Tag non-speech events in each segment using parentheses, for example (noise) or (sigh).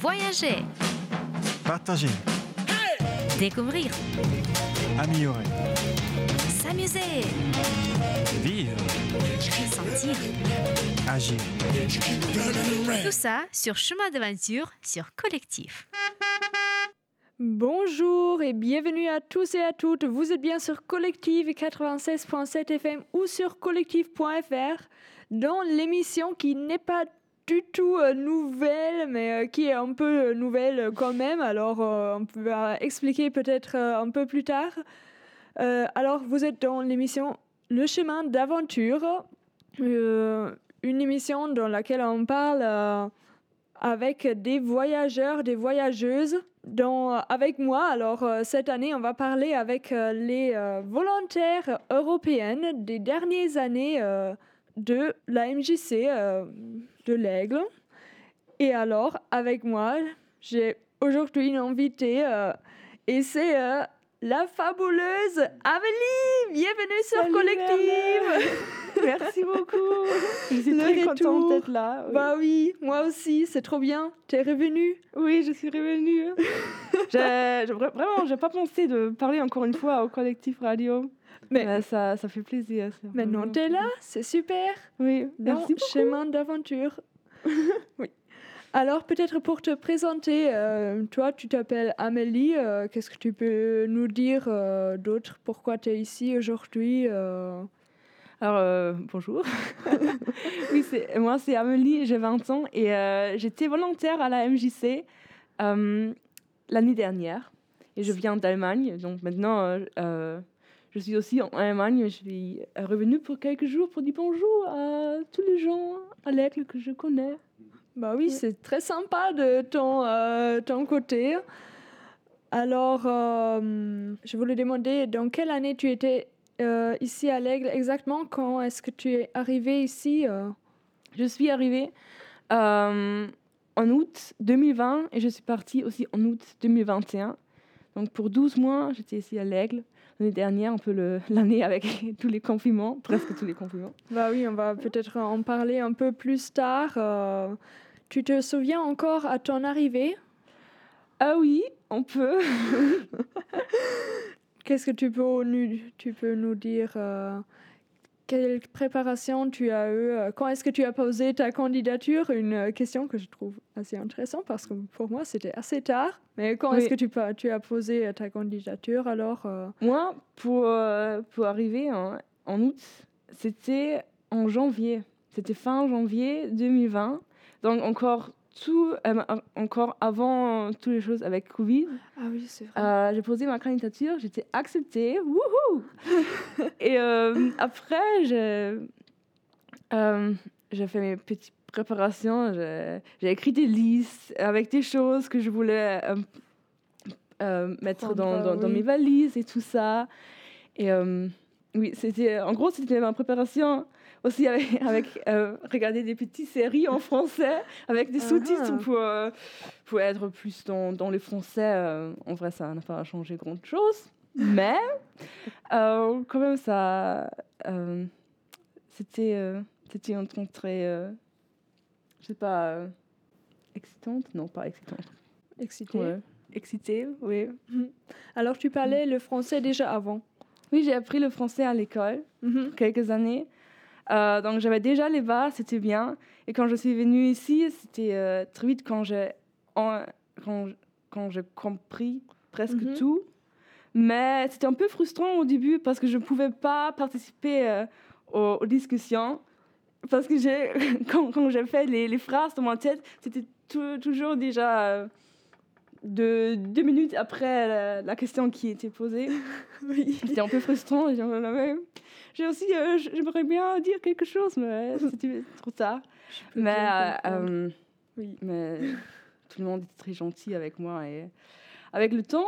Voyager, Partager, découvrir, améliorer, s'amuser, vivre, sentir. agir. Tout ça sur Chemin d'aventure sur Collectif. Bonjour et bienvenue à tous et à toutes. Vous êtes bien sur Collective 96.7 FM ou sur collective.fr dans l'émission qui n'est pas du tout euh, nouvelle mais euh, qui est un peu euh, nouvelle quand même. Alors on va expliquer peut-être un peu plus tard. Alors vous êtes dans l'émission Le chemin d'aventure, une émission dans laquelle on parle avec des voyageurs, des voyageuses. Dans, avec moi, alors cette année, on va parler avec les volontaires européennes des dernières années de la MJC de l'Aigle. Et alors, avec moi, j'ai aujourd'hui une invitée euh, et c'est euh, la fabuleuse Amélie. Bienvenue sur Salut, Collective. (laughs) Merci beaucoup. Je suis Le très retour. contente d'être là. Oui. Bah oui, moi aussi, c'est trop bien. T'es revenue? oui, je suis revenue. (laughs) J'ai- j'ai vra- vraiment, j'ai pas pensé de parler encore une fois au collectif radio. Mais- Mais ça, ça fait plaisir. Maintenant, t'es là, c'est super. Oui, Dans merci beaucoup. Chemin d'aventure. (laughs) oui. Alors, peut-être pour te présenter, euh, toi, tu t'appelles Amélie. euh, Qu'est-ce que tu peux nous dire euh, d'autre? Pourquoi tu es ici aujourd'hui euh? Alors, euh, bonjour. (laughs) oui, c'est- moi, c'est Amélie, j'ai 20 ans et euh, j'étais volontaire à la MJC euh, l'année dernière. Et je viens d'Allemagne, donc maintenant, je suis aussi en Allemagne. Je suis revenue pour quelques jours pour dire bonjour à tous les gens à l'Aigle que je connais. Bah oui, c'est très sympa de ton, euh, ton côté. Alors, euh, je voulais demander dans quelle année tu étais euh, ici à l'Aigle exactement? Quand est-ce que tu es arrivé ici euh? Je suis arrivée euh, en août 2020 et je suis partie aussi en août 2021. Donc pour 12 mois, j'étais ici à l'Aigle. L'année dernière, un peu (laughs) l'année avec (laughs) tous les confinements, presque tous les confinements. Bah oui, on va peut-être en parler un peu plus tard. euh. tu te souviens encore à ton arrivée? Ah oui, on peut. (laughs) Qu'est-ce que tu peux nous, tu peux nous dire euh, Quelle préparation tu as eu euh, Quand est-ce que tu as posé ta candidature? Une euh, question que je trouve assez intéressante parce que pour moi c'était assez tard. Mais quand est-ce que tu, as posé euh, ta candidature alors Moi, pour, pour arriver en, en août, c'était en janvier. C'était fin janvier 2020. Donc encore tout, euh, encore avant euh, toutes les choses avec Covid. Ah oui, c'est vrai. Euh, j'ai posé ma candidature, j'étais acceptée. Wouhou (laughs) Et euh, après, j'ai fait mes petites préparations. J'ai écrit des listes avec des choses que je voulais mettre dans, Prendre, dans, dans mes valises et tout ça. Et oui, c'était en gros, c'était ma préparation aussi avec, (laughs) avec euh, regarder des petites séries en français avec des Ah. sous-titres pour, euh, pour être plus dans, dans le français. euh, en vrai, ça n'a pas changé grand-chose. Mais (laughs) quand même, ça, c'était c'était un temps très, euh, je sais pas, excitante Non, pas excitante. Excité. Ouais. Excitée, oui. (laughs) Alors tu parlais le français déjà avant. Oui, j'ai appris le français à l'école. Mhm. quelques années. Euh, donc j'avais déjà les bases, c'était bien. Et quand je suis venue ici, c'était euh, très vite quand j'ai quand, quand j'ai compris presque Mhm. tout. Mais c'était un peu frustrant au début parce que je ne pouvais pas participer euh, aux, aux discussions. Parce que (laughs) quand, quand j'ai fait les, les phrases dans ma tête, c'était tou- toujours déjà euh, de, deux minutes après la, la question qui était posée. (laughs) Oui. C'était un peu frustrant. J'ai aussi, euh, j'aimerais bien dire quelque chose, mais c'était trop tard. (laughs) Mais, euh, euh, Oui. mais tout le monde était très gentil avec moi et avec le temps,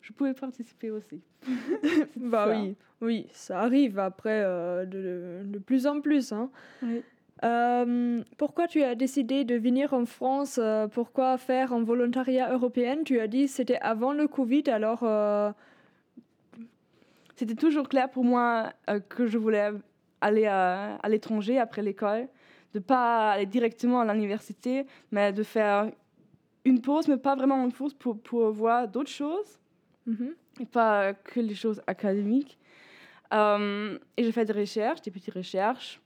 je pouvais participer aussi. (laughs) Bah ça. oui, oui, ça arrive après euh, de, de plus en plus. Hein. Oui. Euh, pourquoi tu as décidé de venir en France euh, Pourquoi faire un volontariat européen? Tu as dit c'était avant le Covid, alors euh, C'était toujours clair pour moi que je voulais aller à, à l'étranger après l'école, de pas aller directement à l'université, mais de faire une pause, mais pas vraiment une pause pour, pour voir d'autres choses, Mhm. et pas que les choses académiques. Et j'ai fait des recherches, des petites recherches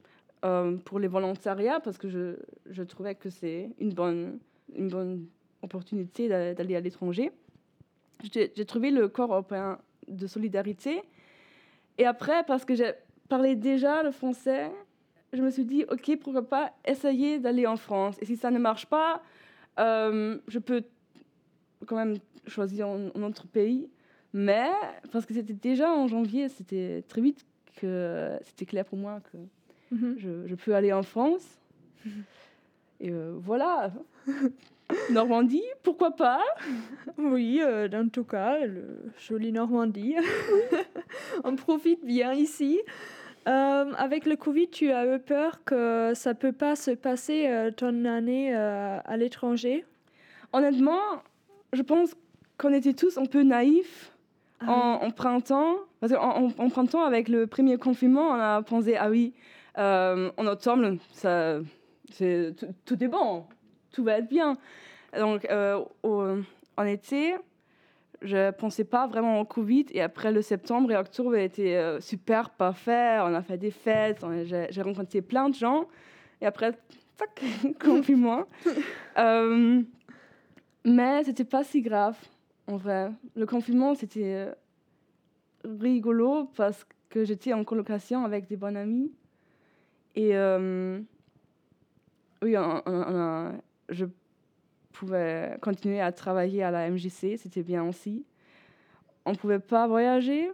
euh, pour les volontariats, parce que je, trouvais que c'est une bonne, opportunité d'a- d'aller à l'étranger. J'ai trouvé le corps européen de solidarité. Et après, parce que j'ai parlé déjà le français, je me suis dit, OK, pourquoi pas essayer d'aller en France. Et si ça ne marche pas, euh, je peux quand même choisir un autre pays. Mais, parce que c'était déjà en janvier, c'était très vite que c'était clair pour moi que Mhm. je, je peux aller en France. Et euh, voilà. (laughs) Normandie, pourquoi pas? Oui, euh, dans tout cas, le joli Normandie. (laughs) On profite bien ici. Euh, avec le Covid, tu as eu peur que ça peut pas se passer euh, ton année à l'étranger? Honnêtement, je pense qu'on était tous un peu naïfs Ah en, en printemps. Parce qu'en en, en printemps, avec le premier confinement, on a pensé, ah oui, en octobre, ça, c'est, tout, est bon, tout va être bien. Donc, euh, au- en été, je pensais pas vraiment au Covid. Et après, le septembre et octobre était euh, super parfait. On a fait des fêtes, on- j'ai, j'ai rencontré plein de gens. Et après, tac, (laughs) confinement. (laughs) Euh, mais c'était pas si grave, en vrai. Le confinement, c'était euh, rigolo parce que j'étais en colocation avec des bons amis. Et euh, oui, on- on- je pouvais continuer à travailler à la MJC, c'était bien aussi. On ne pouvait pas voyager,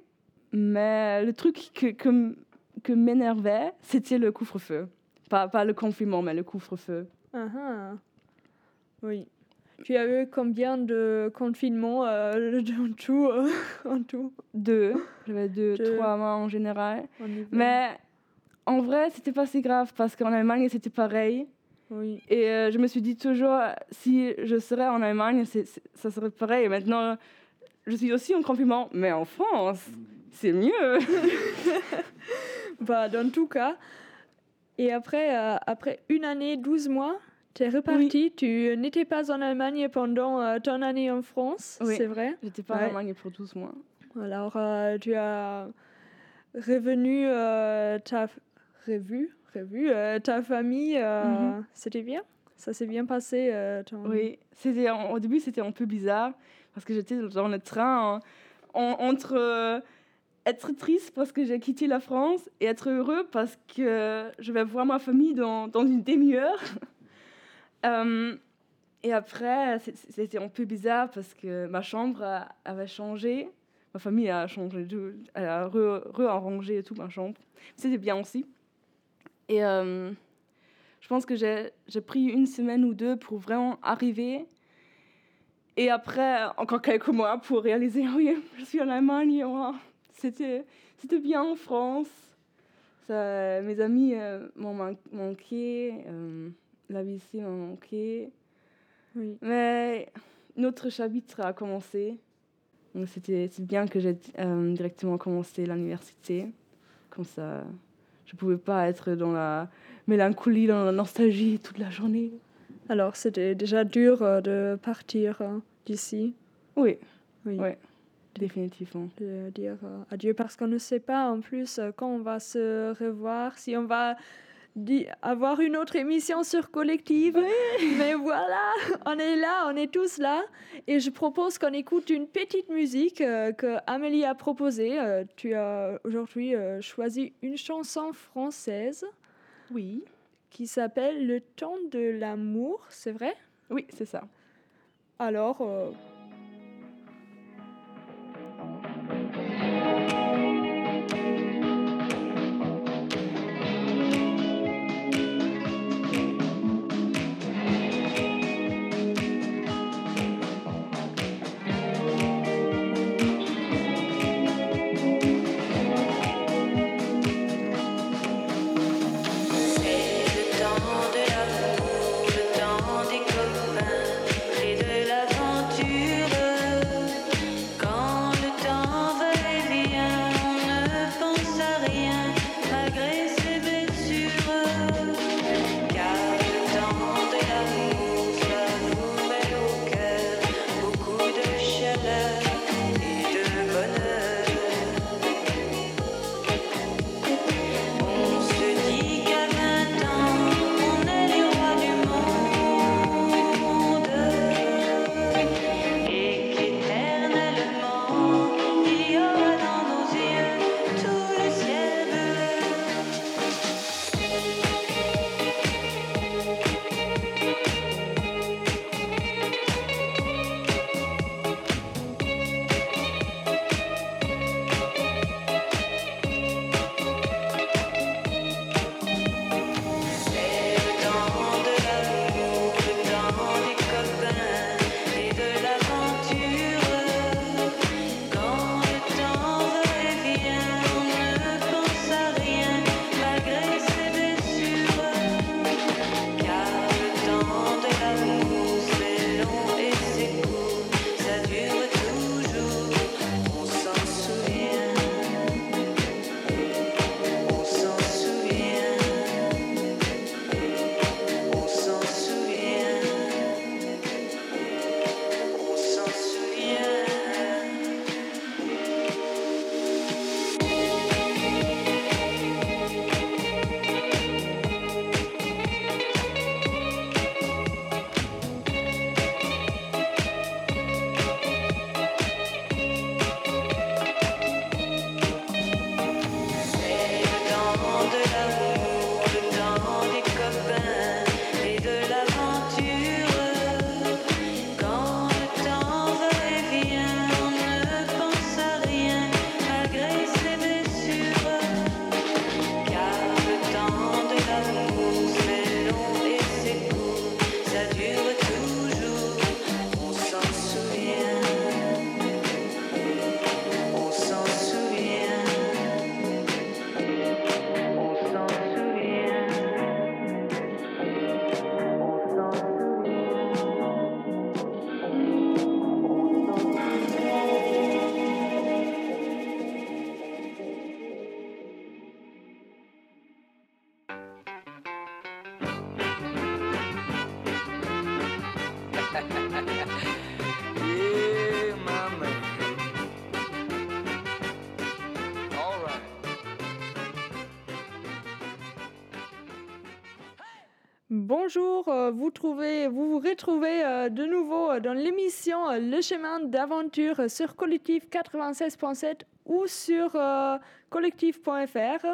mais le truc que, que, que m'énervait, c'était le couvre-feu. Pas, pas le confinement, mais le couvre-feu. Ah ah. Oui. Tu as eu combien de confinements euh, (laughs) en tout, euh, en tout? Deux, j'avais deux, Deux. trois mois en général. en Mais en vrai, c'était pas si grave parce qu'en Allemagne, c'était pareil. Oui. Et euh, je me suis dit toujours, si je serais en Allemagne, ça serait pareil. Maintenant, je suis aussi en confinement, mais en France, c'est mieux. (laughs) Bah, dans tout cas. Et après, euh, après une année, 12 mois, tu es reparti. Tu n'étais pas en Allemagne pendant euh, ton année en France, Oui. c'est vrai. J'étais pas Ouais. en Allemagne pour 12 mois. Alors, tu as revenu ta revu, revu euh, ta famille. euh, Mhm. C'était bien? Ça s'est bien passé. euh, ton- Oui, c'était au début c'était un peu bizarre parce que j'étais dans le train en- entre être triste parce que j'ai quitté la France et être heureux parce que je vais voir ma famille dans, dans une demi-heure. (laughs) Euh, et après c'était un peu bizarre parce que ma chambre a- avait changé. Ma famille a changé, elle a re- rearrangé tout ma chambre. C'était bien aussi. Et euh, je pense que j'ai pris une semaine ou deux pour vraiment arriver. Et après, encore quelques mois pour réaliser, (laughs) oui, je suis en Allemagne. oh, C'était bien en France. Ça, mes amis euh, m'ont man- manqué. euh, la vie ici m'a manqué. Oui. Mais notre chapitre a commencé. Donc c'était c'est bien que j'ai euh, directement commencé l'université. Comme ça, je pouvais pas être dans la mélancolie, dans la nostalgie toute la journée. Alors, c'était déjà dur euh, de partir euh, d'ici. Oui, Oui. Ouais. définitivement. de dire euh, adieu parce qu'on ne sait pas en plus quand on va se revoir, si on va avoir une autre émission sur Collective. Mais voilà, on est là, on est tous là. Et je propose qu'on écoute une petite musique euh, que Amélie a proposée. Euh, tu as aujourd'hui euh, choisi une chanson française Oui, qui s'appelle Le temps de l'amour, c'est vrai? Oui, c'est ça. Alors, vous, trouvez, vous vous retrouvez euh, de nouveau euh, dans l'émission euh, Le chemin d'aventure sur Collectif 96.7 ou sur collectif.fr,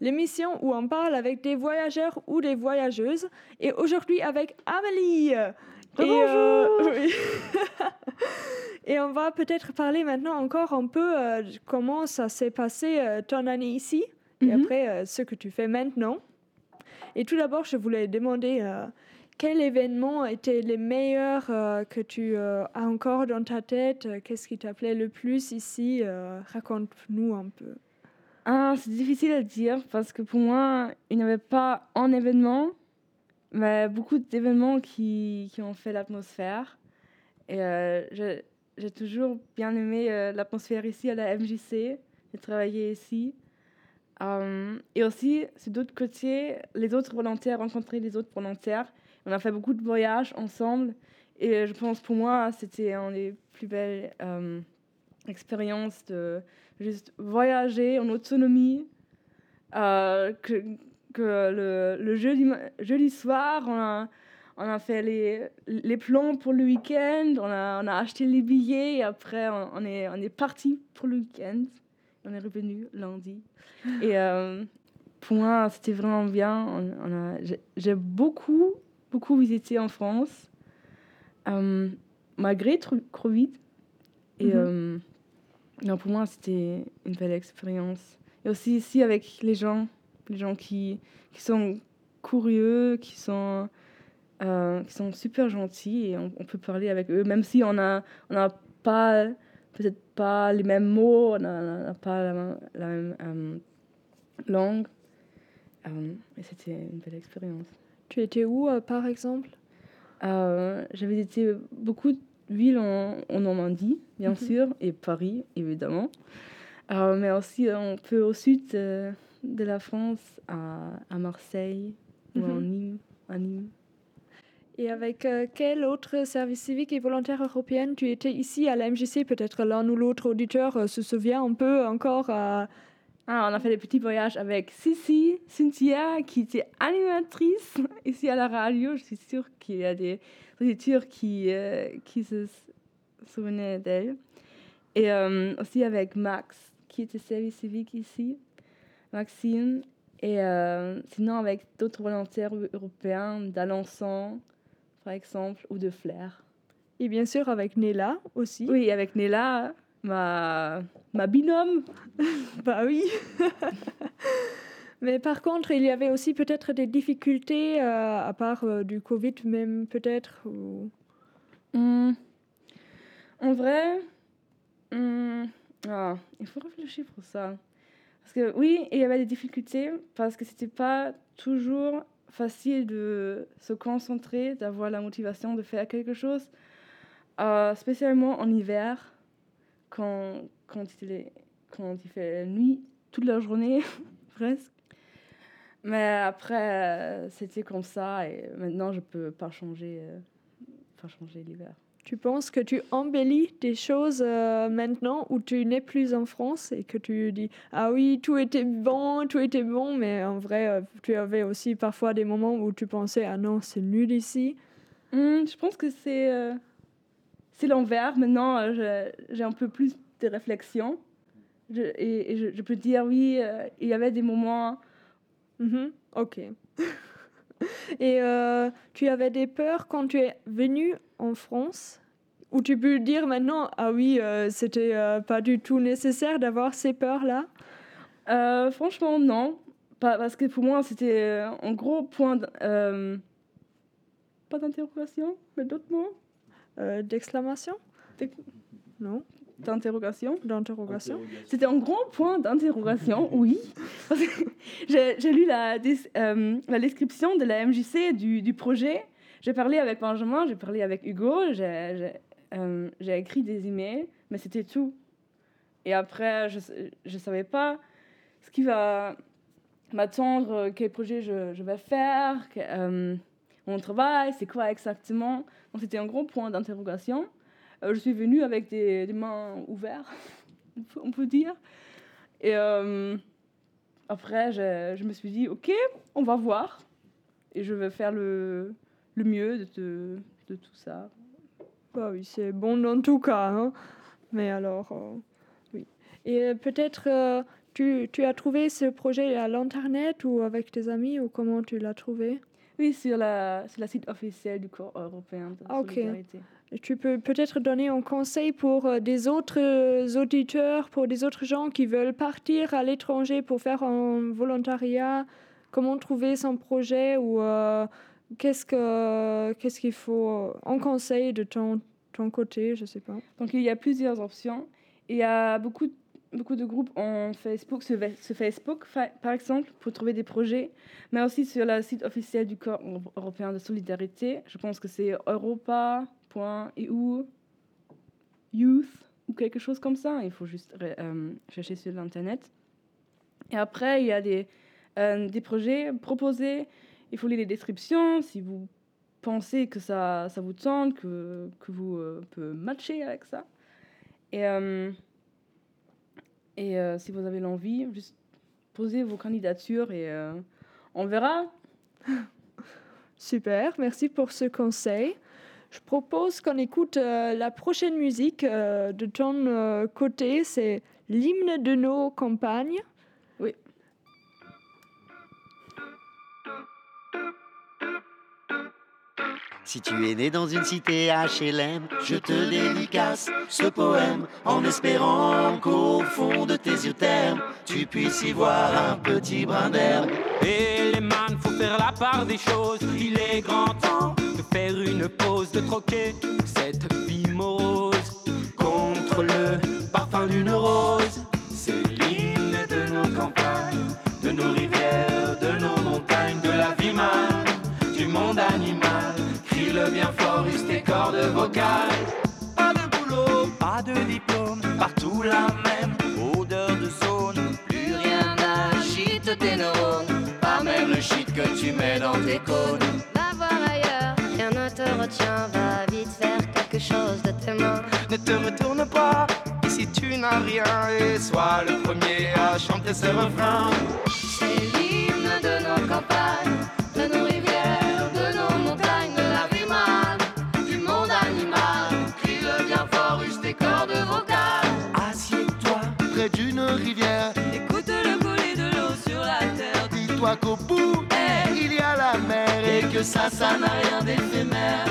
l'émission où on parle avec des voyageurs ou des voyageuses. Et aujourd'hui avec Amélie. Et, euh, (laughs) oui. Et on va peut-être parler maintenant encore un peu euh, comment ça s'est passé euh, ton année ici et Mhm. après ce que tu fais maintenant. Et tout d'abord, je voulais demander quels événements étaient les meilleurs euh, que tu euh, as encore dans ta tête? Euh, Qu'est-ce qui t'appelait le plus ici? Euh, Raconte-nous un peu. Ah, c'est difficile à dire parce que pour moi, il n'y avait pas un événement, mais beaucoup d'événements qui, qui ont fait l'atmosphère. Et j'ai toujours bien aimé l'atmosphère ici à la MJC. J'ai travaillé ici. Et aussi, sur d'autres côtés, les autres volontaires, rencontrer les autres volontaires. On a fait beaucoup de voyages ensemble. Et je pense pour moi, c'était une des plus belles euh, expériences de juste voyager en autonomie. Euh, que, le, le jeudi, soir, on a, on a fait les, les plans pour le week-end, on a, on a acheté les billets et après on, est, on est parti pour le week-end. On est revenu lundi. Et euh, pour moi, c'était vraiment bien. On, J'ai beaucoup, beaucoup visité en France, euh, malgré Covid. Et Mhm. euh, non, pour moi, c'était une belle expérience. Et aussi ici avec les gens, les gens qui, qui sont curieux, qui sont, euh, qui sont super gentils et on, on peut parler avec eux, même si on n'a on a pas, peut-être pas les mêmes mots, on n'a pas la, même- la même euh, langue. Euh, et c'était une belle expérience. Tu étais où, euh, par exemple? Euh, J'ai visité beaucoup de villes en, en Normandie, bien Mhm. sûr, et Paris, évidemment. Euh, mais aussi un peu au sud de la France, à, à Marseille ou Mhm. en Nîmes, à Nîmes. Et avec quel autre service civique et volontaire européen tu étais ici à la MJC Peut-être l'un ou l'autre auditeur se souvient un peu encore à... Ah, on a fait des petits voyages avec Sissi, Cynthia, qui était animatrice (laughs) ici à la radio. Je suis sûre qu'il y a des auditeurs qui, euh, qui se souvenaient d'elle. Et euh, aussi avec Max, qui était service civique ici, Maxime. Et euh, sinon avec d'autres volontaires eu- européens, d'Alençon, par exemple, ou de Flair. Et bien sûr avec Nella aussi. Oui, avec Nella, ma, ma binôme. (laughs) Bah oui. (laughs) Mais par contre, il y avait aussi peut-être des difficultés, euh, à part euh, du Covid même peut-être. ou- Hmm. En vrai, hmm, ah, il faut réfléchir pour ça. Parce que oui, il y avait des difficultés parce que c'était pas toujours facile de se concentrer, d'avoir la motivation de faire quelque chose, euh, spécialement en hiver, quand, quand, il est, quand il fait nuit toute la journée, (laughs) presque. Mais après, euh, c'était comme ça et maintenant je peux pas changer, euh, pas changer l'hiver. Tu penses que tu embellis des choses euh, maintenant où tu n'es plus en France et que tu dis ah oui tout était bon tout était bon mais en vrai euh, tu avais aussi parfois des moments où tu pensais ah non c'est nul ici. Hmm, je pense que c'est c'est l'envers. Maintenant, euh, j'ai un peu plus de réflexion. Et je, je peux dire, oui, euh, il y avait des moments. Mhm, Ok. (laughs) Et euh, tu avais des peurs quand tu es venu en France? Ou tu peux dire maintenant, ah oui, c'était pas du tout nécessaire d'avoir ces peurs-là? Franchement, non. Pas, parce que pour moi, c'était un gros point. pas d'interrogation, mais d'autres mots Euh, D'exclamation D'ex- Non D'interrogation. D'interrogation C'était un grand point d'interrogation, (laughs) oui. J'ai lu la, euh, la description de la MJC du, du projet. J'ai parlé avec Benjamin, j'ai parlé avec Hugo, j'ai j'ai, euh, écrit des emails, mais c'était tout. Et après, je ne savais pas ce qui va m'attendre, quel projet je, je vais faire, que- euh, mon travail, c'est quoi exactement? C'était un gros point d'interrogation. Euh, je suis venue avec des, mains ouvertes, (laughs) on peut, dire. Et euh, après, je, me suis dit, ok, on va voir. et je veux faire le, mieux de, tout ça. Bah oui, c'est bon dans tout cas. hein. Mais alors, euh, oui. Et peut-être tu as trouvé ce projet à l'internet ou avec tes amis ou comment tu l'as trouvé? Oui, sur la, sur la site officiel du Corps européen de Ah, ok. solidarité. Tu peux peut-être donner un conseil pour euh, des autres euh, auditeurs, pour des autres gens qui veulent partir à l'étranger pour faire un volontariat? Comment trouver son projet ou euh, qu'est-ce que qu'est-ce qu'il faut en conseil de ton, ton côté, je sais pas. Donc il y a plusieurs options. Il y a beaucoup, beaucoup de groupes en Facebook, sur Facebook fa- par exemple, pour trouver des projets, mais aussi sur le site officiel du Corps euro- européen de solidarité. Je pense que c'est europa.eu youth ou quelque chose comme ça. Il faut juste euh, chercher sur l'internet. Et après, il y a des, euh, des projets proposés. Il faut lire les descriptions si vous pensez que ça, ça vous tente, que, que vous euh, pouvez matcher avec ça. Et, et euh, si vous avez l'envie, juste posez vos candidatures et euh, on verra. (laughs) Super, merci pour ce conseil. Je propose qu'on écoute euh, la prochaine musique de ton côté, c'est l'hymne de nos campagnes. Si tu es né dans une cité HLM, je te dédicace ce poème en espérant qu'au fond de tes yeux termes, tu puisses y voir un petit brin d'herbe. Et les man, faut faire la part des choses. Il est grand temps de faire une pause, de troquer cette vie contre le parfum d'une rose. Vocales. Pas de boulot, pas de diplôme, partout la même odeur de zone. Plus rien n'agite tes neurones, pas même le shit que tu mets dans tes cônes. Va voir ailleurs, rien ne te retient, va vite faire quelque chose de tes mains. Ne te retourne pas, ici tu n'as rien, et sois le premier à chanter ce refrain. C'est l'hymne de nos campagnes, ça, ça n'a rien d'éphémère.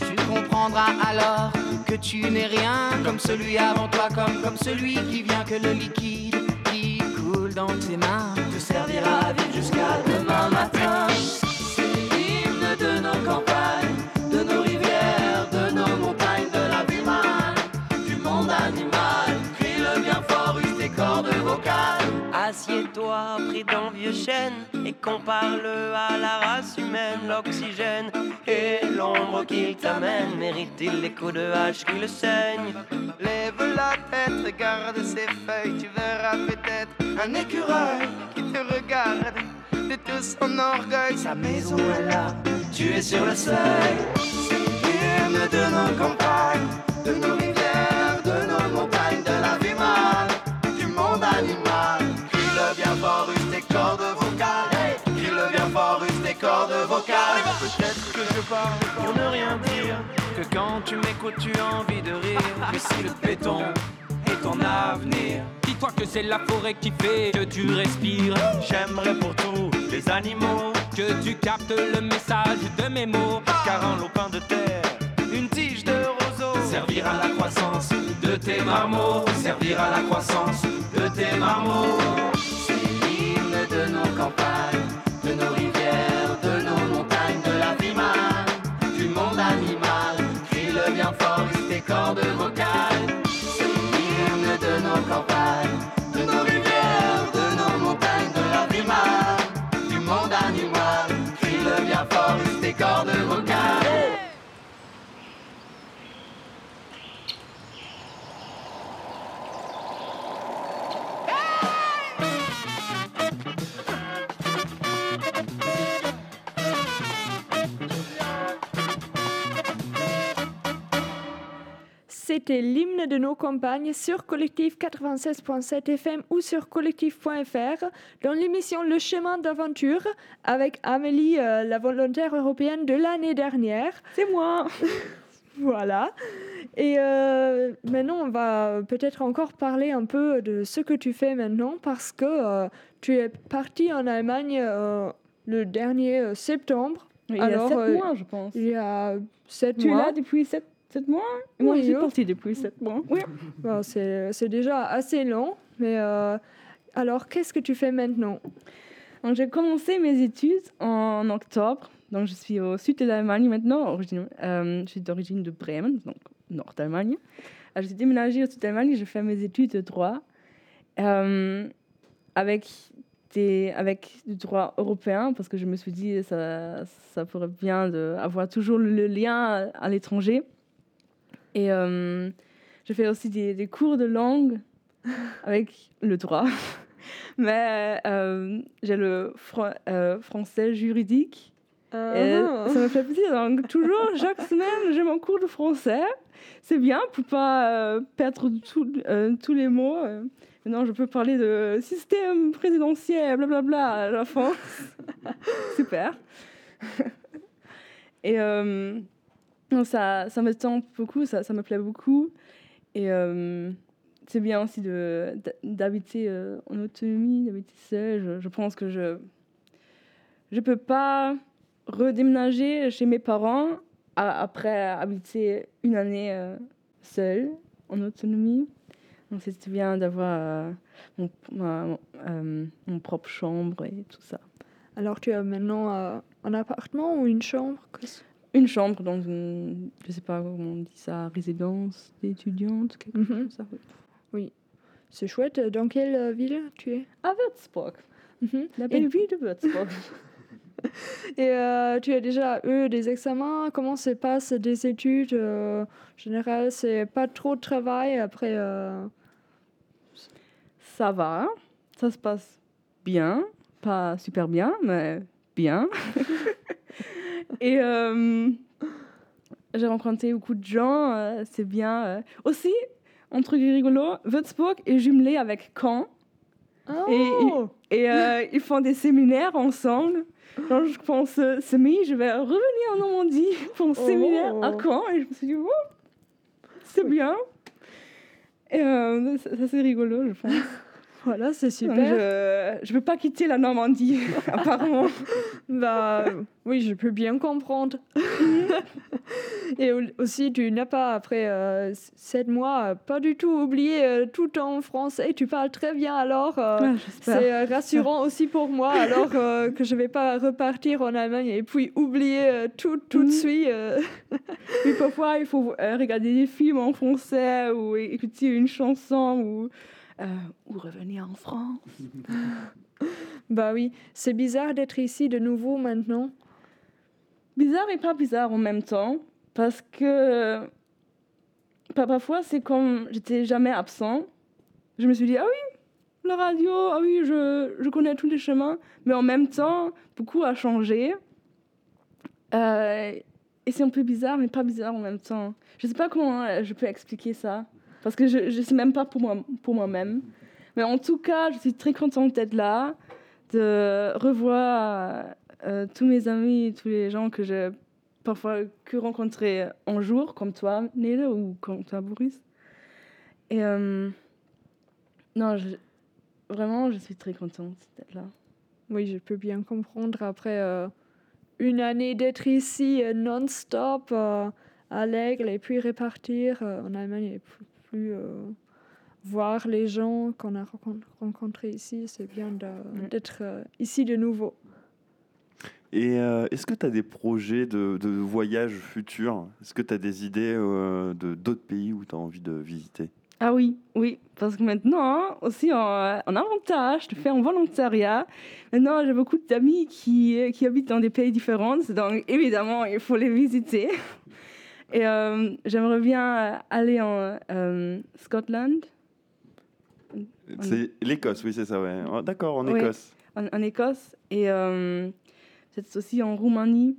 Tu comprendras alors que tu n'es rien comme celui avant toi, comme, comme celui qui vient, que le liquide qui coule dans tes mains te servira à vivre jusqu'à demain matin. C'est l'hymne de nos campagnes, de nos rivières, de nos montagnes, de la vie du monde animal. Crie-le bien fort, use tes cordes vocales. Assieds-toi près d'un vieux chêne et compare-le à la race humaine. L'oxygène et l'ombre qu'il t'amène mérite-t-il les coups de hache qui le saignent? Lève la tête, regarde ses feuilles, tu verras peut-être un écureuil qui te regarde de tout son orgueil. Sa maison est là, tu es sur le seuil. C'est l'hymne de nos campagnes, de nos rivières, vocales. Peut-être que je parle pour ne rien dire. Que quand tu m'écoutes, tu as envie de rire. (laughs) Que si le béton est ton avenir. Dis-toi que c'est la forêt qui fait que tu respires. J'aimerais pour tous les animaux Que tu captes le message de mes mots. car un lopin de terre, une tige de roseau Servir à la croissance de tes marmots. Servir à la croissance de tes marmots. C'est l'hymne de nos campagnes, c'était l'hymne de nos campagnes sur Collectif 96.7 FM ou sur collectif.fr dans l'émission Le chemin d'aventure avec Amélie, euh, la volontaire européenne de l'année dernière. C'est moi (laughs) Voilà. Et euh, maintenant, on va peut-être encore parler un peu de ce que tu fais maintenant parce que euh, tu es parti en Allemagne le dernier septembre. Il y a Alors, sept euh, mois, je pense. Il y a sept Tu es mois. là depuis sept, sept mois Et Moi, Oui, je suis partie depuis sept mois. Oui. Bon, c'est c'est déjà assez long, mais euh, alors qu'est-ce que tu fais maintenant? Donc, j'ai commencé mes études en octobre. Donc, je suis au sud de l'Allemagne maintenant. Origine, euh, je suis d'origine de Bremen, donc nord d'Allemagne. Je suis déménagée au sud d'Allemagne. Je fais mes études de droit euh, avec, des, avec du droit européen parce que je me suis dit ça, ça pourrait bien de avoir toujours le, le lien à, à l'étranger. Et euh, je fais aussi des, des cours de langue (laughs) avec le droit. (laughs) Mais euh, j'ai le euh, français juridique. Et Ah. ça me fait plaisir. Donc, toujours, (laughs) chaque semaine, j'ai mon cours de français. C'est bien pour pas euh, perdre tout- tous les mots. Maintenant, je peux parler de système présidentiel, blablabla, à la fin. Super. Et non, ça, ça me tente beaucoup, ça, ça me plaît beaucoup. Et euh, c'est bien aussi d'habiter euh, en autonomie, d'habiter seul. Je, je pense que je je peux pas redéménager chez mes parents a- après habiter une année euh, seule en autonomie. Donc c'est bien d'avoir euh, mon, mon propre chambre et tout ça. Alors tu as maintenant un appartement ou une chambre Une chambre dans une, je sais pas comment on dit ça, résidence d'étudiante, quelque chose Mhm. comme ça. oui. C'est chouette. Dans quelle euh, ville tu es? À Würzburg, Mhm. la Et- belle ville de Würzburg. (laughs) Et euh, tu as déjà eu des examens? Comment se passent des études? Euh, En général, c'est pas trop de travail après. euh, ça va, ça se passe bien, pas super bien, mais bien. (laughs) Et euh, j'ai rencontré beaucoup de gens, euh, c'est bien. euh. Aussi, un truc rigolo, Würzburg est jumelé avec Caen. Oh Et euh, ils font des séminaires ensemble. Donc, je pense, euh, ce mai, je vais revenir en Normandie (laughs) pour un séminaire à Oh. Caen. Et je me suis dit, oh, c'est bien. Et euh, ça, ça, c'est rigolo, je pense. Voilà, c'est Donc, super. je ne veux pas quitter la Normandie, (laughs) apparemment. Bah oui, je peux bien comprendre. (laughs) Et au- aussi, tu n'as pas, après euh, sept mois, euh, pas du tout oublié euh, tout en français. Tu parles très bien alors. euh, Ah, c'est euh, rassurant aussi pour moi, (laughs) alors euh, que je vais pas repartir en Allemagne et puis oublier euh, tout, tout de Mhm. suite. euh. Parfois, il faut euh, regarder des films en français ou écouter une chanson ou, euh, ou revenir en France. (laughs) Bah oui, c'est bizarre d'être ici de nouveau maintenant. Bizarre et pas bizarre en même temps, parce que pa- parfois c'est comme j'étais jamais absent. Je me suis dit, ah oui, la radio, ah oui, je, je connais tous les chemins, mais en même temps, beaucoup a changé. Euh, et c'est un peu bizarre, mais pas bizarre en même temps. Je sais pas comment euh, je peux expliquer ça, parce que je ne sais même pas pour moi- pour moi-même. mais en tout cas, je suis très contente d'être là, de revoir euh, tous mes amis, tous les gens que j'ai parfois que rencontrés un jour, comme toi, Nele, ou comme toi, Boris. Et euh, non, vraiment, je suis très contente d'être là. Oui, je peux bien comprendre. Après euh, une année d'être ici non-stop à l'Aigle et puis repartir en Allemagne plus, euh, voir les gens qu'on a rencon- rencontrés ici, c'est bien d'être euh, ici de nouveau. Et euh, est-ce que tu as des projets de, de voyage futurs? Est-ce que tu as des idées euh, de d'autres pays où tu as envie de visiter? Ah oui, oui, parce que maintenant, hein, aussi en, en avantage de faire un volontariat, maintenant j'ai beaucoup d'amis qui, qui habitent dans des pays différents, donc évidemment il faut les visiter. (laughs) Et euh, j'aimerais bien aller en euh, Scotland, C'est l'Écosse, oui, c'est ça, ouais. Oh, D'accord, en Oui. Écosse. en, en Écosse, et euh, peut-être aussi en Roumanie.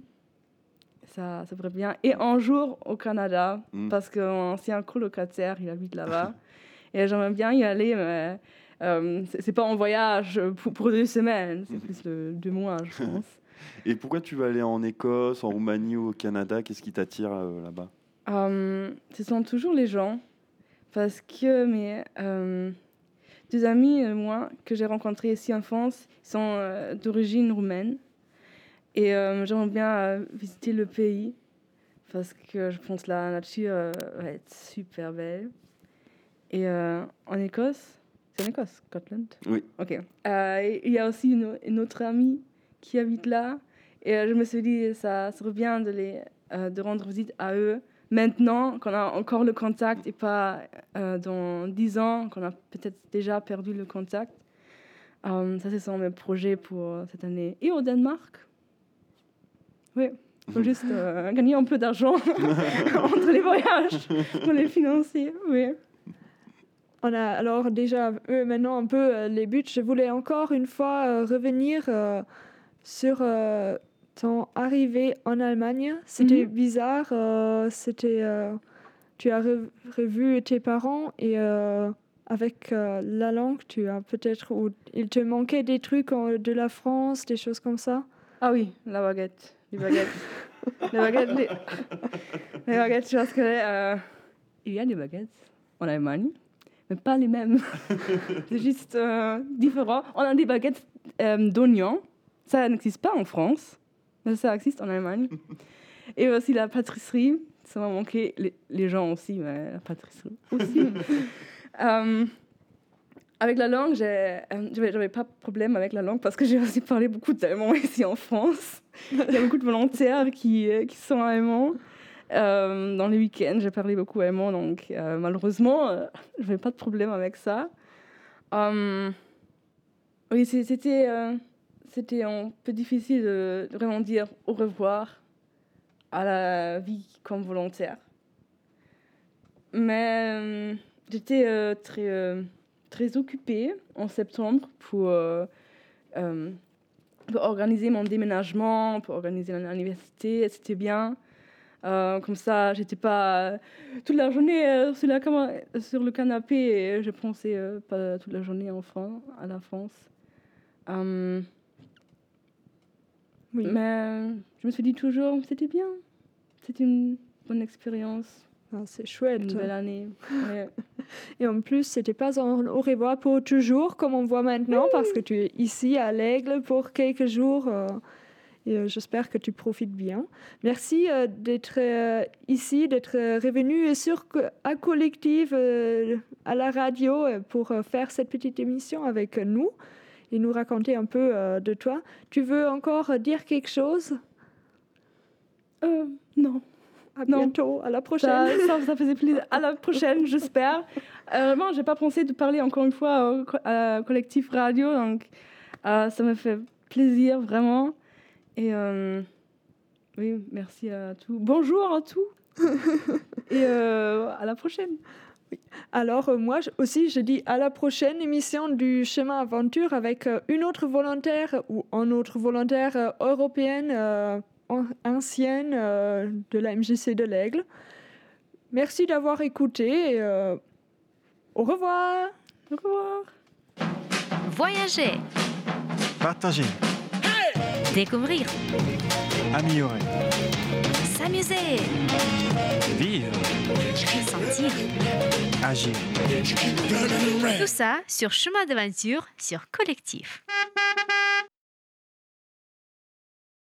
ça, ça pourrait bien. Et un jour au Canada, Mm. parce qu'un ancien colocataire, il habite là-bas. (laughs) et j'aimerais bien y aller, mais euh, c'est pas en voyage pour, pour deux semaines, c'est plus le, deux mois, je pense. Et pourquoi tu vas aller en Écosse, en Roumanie ou au Canada? Qu'est-ce qui t'attire euh, là-bas? Euh, ce sont toujours les gens, parce que mes euh, deux amis, moi, que j'ai rencontrés ici en France, sont euh, d'origine roumaine. Et euh, j'aimerais bien visiter le pays, parce que je pense que la nature va être super belle. Et en Écosse, c'est en Écosse, Scotland? Oui. Ok. Il y a aussi une, une autre amie qui habite là. Et euh, je me suis dit, ça serait bien de, les, euh, de rendre visite à eux maintenant qu'on a encore le contact et pas euh, dans 10 ans qu'on a peut-être déjà perdu le contact. Euh, ça, ce sont mes projets pour cette année. Et au Danemark. Oui, il faut juste euh, gagner un peu d'argent (laughs) (laughs) entre les voyages pour les financer. Oui. On a alors déjà maintenant un peu les buts. Je voulais encore une fois euh, revenir euh, sur euh, ton arrivée en Allemagne. C'était Mhm. bizarre. euh, C'était euh, tu as re- revu tes parents et avec la langue, tu as peut-être ou il te manquait des trucs en- de la France, des choses comme ça? Ah oui, la baguette. Les baguettes. (laughs) les baguettes. Les, les baguettes, je pense que il y a des baguettes en Allemagne, mais pas les mêmes. (laughs) C'est juste euh, différent. On a des baguettes euh, d'oignons. Ça n'existe pas en France, mais ça existe en Allemagne. (laughs) Et aussi la pâtisserie. Ça m'a manqué. Les, les gens aussi, mais la pâtisserie aussi. (laughs) Euh, avec la langue, euh, j'avais, pas de problème avec la langue parce que j'ai aussi parlé beaucoup d'allemand (laughs) ici en France. Il y a beaucoup de volontaires qui, euh, qui sont allemands. Euh, dans les week-ends, j'ai parlé beaucoup allemand, donc euh, malheureusement, euh, je n'avais pas de problème avec ça. Oui, c'était, c'était un peu difficile de vraiment dire au revoir à la vie comme volontaire. Mais euh, j'étais euh, très, euh, très occupée en septembre pour, organiser mon déménagement, pour organiser mon université. C'était bien. Comme ça, j'étais pas toute la journée sur, la sur le canapé et je pensais pas toute la journée en France, à la France. Oui. Mais je me suis dit toujours, c'était bien. C'était une bonne expérience, Ah, c'est chouette. une nouvelle année. Ouais. (laughs) Et en plus, c'était pas un au revoir pour toujours, comme on voit maintenant, parce que tu es ici à l'Aigle pour quelques jours. euh, et euh, j'espère que tu profites bien. Merci euh, d'être euh, ici, d'être euh, revenu sur à Collective, euh, à la radio, euh, pour euh, faire cette petite émission avec nous et nous raconter un peu euh, de toi. Tu veux encore dire quelque chose? Euh, non. À Non. bientôt, à la prochaine. ça, ça faisait plaisir. À la prochaine, (laughs) j'espère. Euh, vraiment, j'ai pas pensé de parler encore une fois au à collectif radio, donc euh, ça me fait plaisir vraiment. Et euh, oui, merci à tous. Bonjour à tous. (laughs) Et à la prochaine. Alors euh, moi aussi, je dis à la prochaine émission du Chemin Aventure avec euh, une autre volontaire ou un autre volontaire euh, européenne euh, an- ancienne euh, de la MGC de l'Aigle. Merci d'avoir écouté et euh, au revoir. Au revoir. Voyager, Partager. découvrir, Améliorer. S'amuser, Vivre. sentir. Agir. Tout ça sur Chemin d'aventure sur Collectif.